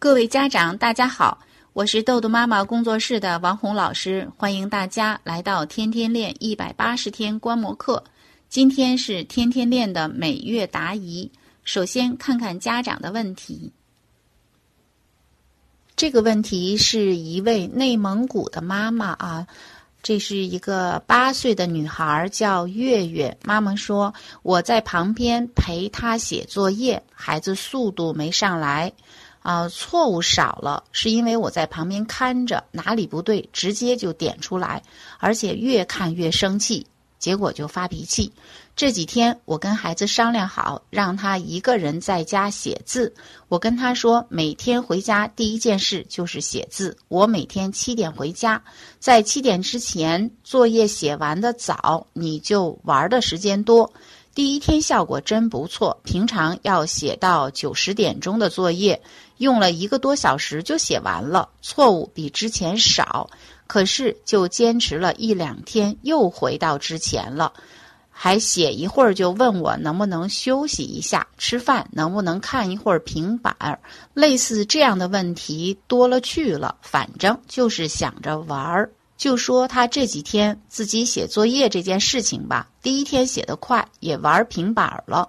各位家长，大家好，我是豆豆妈妈工作室的王红老师，欢迎大家来到天天练一百八十天观摩课。今天是天天练的每月答疑，首先看看家长的问题。这个问题是一位内蒙古的妈妈啊，这是一个八岁的女孩，叫月月。妈妈说我在旁边陪她写作业，孩子速度没上来。啊，错误少了，是因为我在旁边看着，哪里不对，直接就点出来，而且越看越生气，结果就发脾气。这几天我跟孩子商量好，让他一个人在家写字。我跟他说，每天回家第一件事就是写字。我每天七点回家，在七点之前作业写完的早，你就玩的时间多。第一天效果真不错，平常要写到九十点钟的作业，用了一个多小时就写完了，错误比之前少。可是就坚持了一两天，又回到之前了，还写一会儿就问我能不能休息一下，吃饭能不能看一会儿平板儿，类似这样的问题多了去了，反正就是想着玩儿。就说他这几天自己写作业这件事情吧，第一天写得快，也玩平板了。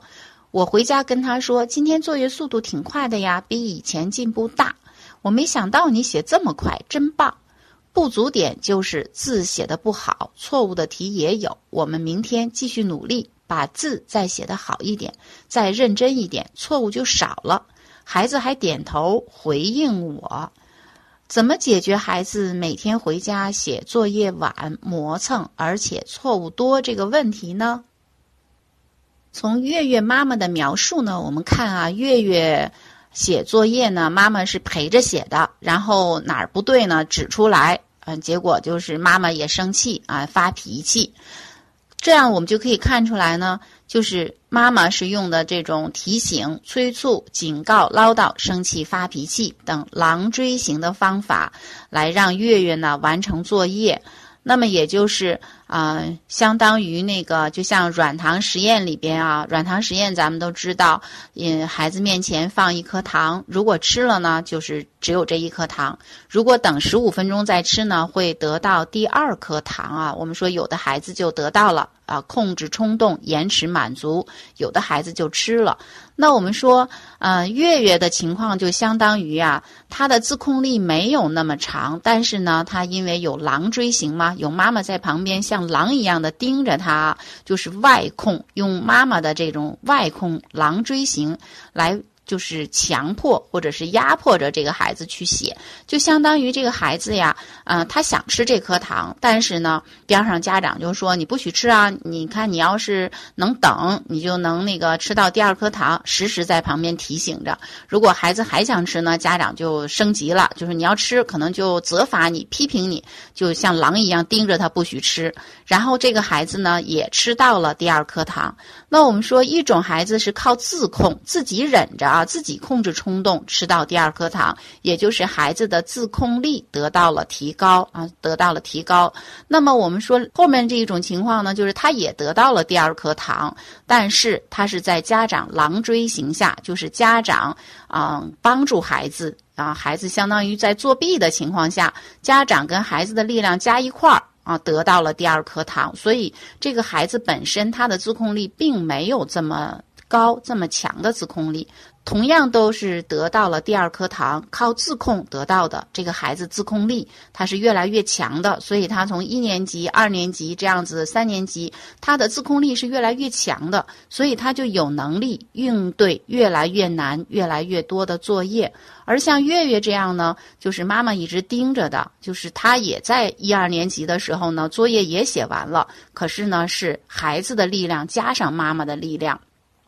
我回家跟他说，今天作业速度挺快的呀，比以前进步大。我没想到你写这么快，真棒。不足点就是字写的不好，错误的题也有。我们明天继续努力，把字再写得好一点，再认真一点，错误就少了。孩子还点头回应我。怎么解决孩子每天回家写作业晚、磨蹭，而且错误多这个问题呢？从月月妈妈的描述呢，我们看啊，月月写作业呢，妈妈是陪着写的，然后哪儿不对呢，指出来，嗯，结果就是妈妈也生气啊，发脾气。这样我们就可以看出来呢，就是妈妈是用的这种提醒、催促、警告、唠叨、生气、发脾气等狼追型的方法，来让月月呢完成作业。那么也就是啊，相当于那个，就像软糖实验里边啊，软糖实验咱们都知道，嗯，孩子面前放一颗糖，如果吃了呢，就是只有这一颗糖；如果等十五分钟再吃呢，会得到第二颗糖啊。我们说有的孩子就得到了。啊，控制冲动，延迟满足，有的孩子就吃了。那我们说，呃，月月的情况就相当于啊，他的自控力没有那么长，但是呢，他因为有狼追型嘛，有妈妈在旁边像狼一样的盯着他，就是外控，用妈妈的这种外控狼追型来。就是强迫或者是压迫着这个孩子去写，就相当于这个孩子呀，嗯，他想吃这颗糖，但是呢，边上家长就说你不许吃啊！你看你要是能等，你就能那个吃到第二颗糖，时时在旁边提醒着。如果孩子还想吃呢，家长就升级了，就是你要吃，可能就责罚你、批评你，就像狼一样盯着他不许吃。然后这个孩子呢，也吃到了第二颗糖。那我们说，一种孩子是靠自控，自己忍着。啊，自己控制冲动，吃到第二颗糖，也就是孩子的自控力得到了提高啊，得到了提高。那么我们说后面这一种情况呢，就是他也得到了第二颗糖，但是他是在家长狼追型下，就是家长啊帮助孩子啊，孩子相当于在作弊的情况下，家长跟孩子的力量加一块儿啊，得到了第二颗糖。所以这个孩子本身他的自控力并没有这么高，这么强的自控力。同样都是得到了第二颗糖，靠自控得到的。这个孩子自控力他是越来越强的，所以他从一年级、二年级这样子，三年级他的自控力是越来越强的，所以他就有能力应对越来越难、越来越多的作业。而像月月这样呢，就是妈妈一直盯着的，就是他也在一二年级的时候呢，作业也写完了，可是呢是孩子的力量加上妈妈的力量。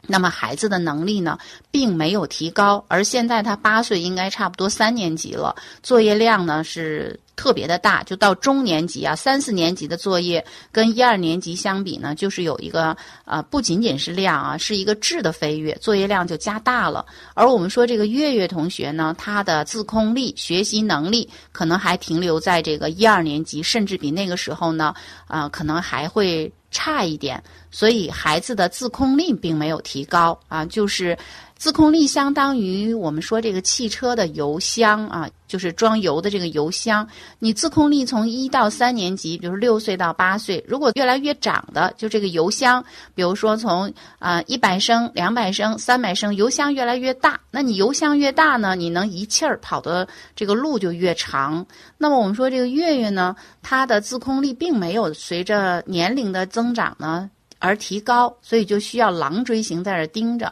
那么孩子的能力呢，并没有提高，而现在他八岁，应该差不多三年级了，作业量呢是特别的大，就到中年级啊，三四年级的作业跟一二年级相比呢，就是有一个呃，不仅仅是量啊，是一个质的飞跃，作业量就加大了。而我们说这个月月同学呢，他的自控力、学习能力可能还停留在这个一二年级，甚至比那个时候呢，啊，可能还会。差一点，所以孩子的自控力并没有提高啊，就是自控力相当于我们说这个汽车的油箱啊，就是装油的这个油箱。你自控力从一到三年级，比如六岁到八岁，如果越来越长的，就这个油箱，比如说从啊一百升、两百升、三百升，油箱越来越大，那你油箱越大呢，你能一气儿跑的这个路就越长。那么我们说这个月月呢，他的自控力并没有随着年龄的增长呢而提高，所以就需要狼追形在这盯着。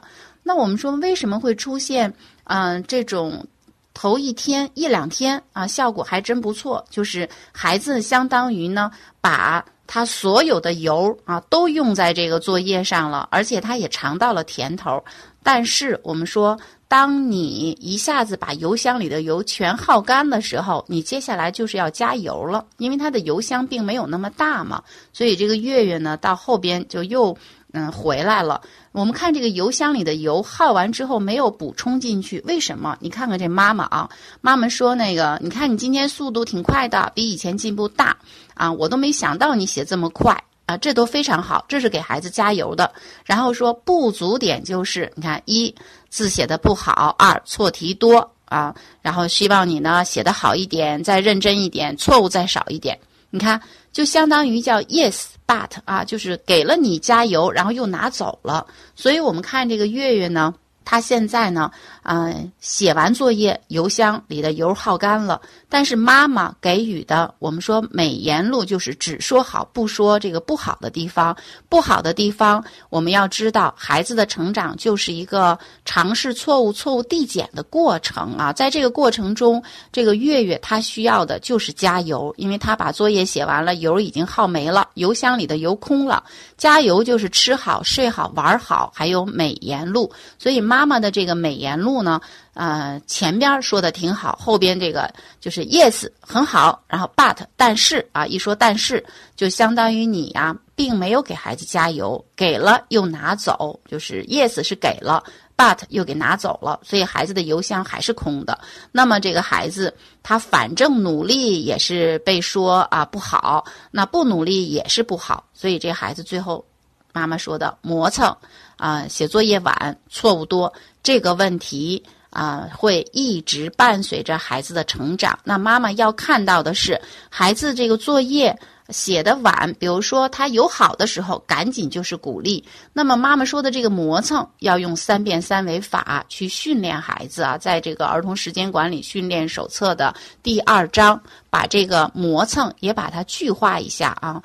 那我们说为什么会出现嗯这种头一天一两天啊效果还真不错，就是孩子相当于呢把他所有的油啊都用在这个作业上了，而且他也尝到了甜头。但是我们说，当你一下子把油箱里的油全耗干的时候，你接下来就是要加油了，因为它的油箱并没有那么大嘛，所以这个月月呢到后边就又。嗯，回来了。我们看这个油箱里的油耗完之后没有补充进去，为什么？你看看这妈妈啊，妈妈说那个，你看你今天速度挺快的，比以前进步大啊，我都没想到你写这么快啊，这都非常好，这是给孩子加油的。然后说不足点就是，你看一字写的不好，二错题多啊，然后希望你呢写的好一点，再认真一点，错误再少一点。你看，就相当于叫 yes but 啊，就是给了你加油，然后又拿走了。所以我们看这个月月呢。他现在呢，嗯，写完作业，油箱里的油耗干了。但是妈妈给予的，我们说美言录就是只说好，不说这个不好的地方。不好的地方，我们要知道，孩子的成长就是一个尝试错误、错误递减的过程啊。在这个过程中，这个月月他需要的就是加油，因为他把作业写完了，油已经耗没了，油箱里的油空了。加油就是吃好、睡好、玩好，还有美言录。所以妈妈的这个美言录呢。呃，前边说的挺好，后边这个就是 yes 很好，然后 but 但是啊，一说但是就相当于你呀，并没有给孩子加油，给了又拿走，就是 yes 是给了，but 又给拿走了，所以孩子的油箱还是空的。那么这个孩子他反正努力也是被说啊不好，那不努力也是不好，所以这孩子最后妈妈说的磨蹭啊，写作业晚，错误多这个问题。啊，会一直伴随着孩子的成长。那妈妈要看到的是，孩子这个作业写的晚，比如说他有好的时候，赶紧就是鼓励。那么妈妈说的这个磨蹭，要用三变三维法去训练孩子啊，在这个儿童时间管理训练手册的第二章，把这个磨蹭也把它具化一下啊。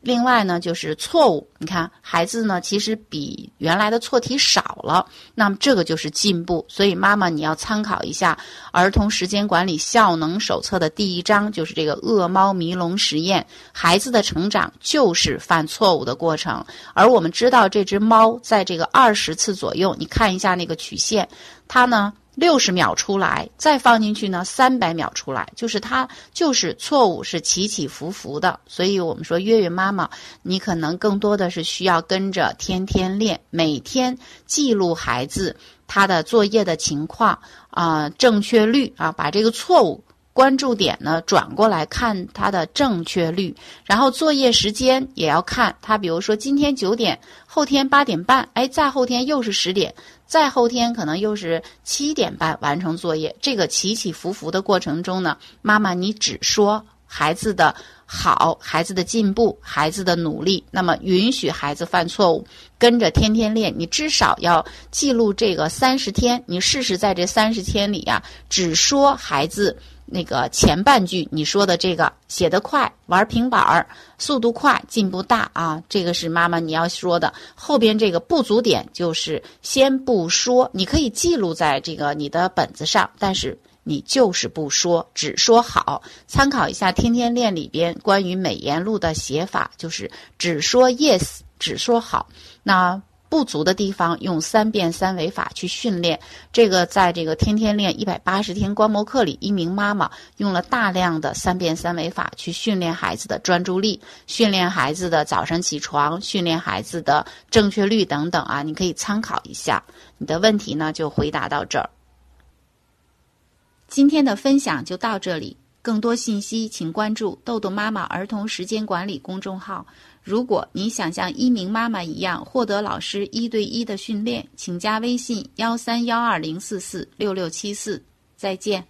另外呢，就是错误。你看，孩子呢，其实比原来的错题少了，那么这个就是进步。所以，妈妈你要参考一下《儿童时间管理效能手册》的第一章，就是这个饿猫迷笼实验。孩子的成长就是犯错误的过程，而我们知道，这只猫在这个二十次左右，你看一下那个曲线，它呢。六十秒出来，再放进去呢，三百秒出来，就是它就是错误是起起伏伏的，所以我们说月月妈妈，你可能更多的是需要跟着天天练，每天记录孩子他的作业的情况啊，正确率啊，把这个错误。关注点呢，转过来看它的正确率，然后作业时间也要看它。比如说今天九点，后天八点半，哎，再后天又是十点，再后天可能又是七点半完成作业。这个起起伏伏的过程中呢，妈妈你只说孩子的好，孩子的进步，孩子的努力，那么允许孩子犯错误，跟着天天练。你至少要记录这个三十天，你试试在这三十天里呀，只说孩子。那个前半句你说的这个写得快，玩平板儿速度快，进步大啊，这个是妈妈你要说的。后边这个不足点就是先不说，你可以记录在这个你的本子上，但是你就是不说，只说好。参考一下《天天练》里边关于美言录的写法，就是只说 yes，只说好。那。不足的地方，用三变三维法去训练。这个在这个天天练一百八十天观摩课里，一名妈妈用了大量的三变三维法去训练孩子的专注力，训练孩子的早上起床，训练孩子的正确率等等啊，你可以参考一下。你的问题呢，就回答到这儿。今天的分享就到这里。更多信息，请关注“豆豆妈妈儿童时间管理”公众号。如果你想像一鸣妈妈一样获得老师一对一的训练，请加微信幺三幺二零四四六六七四。再见。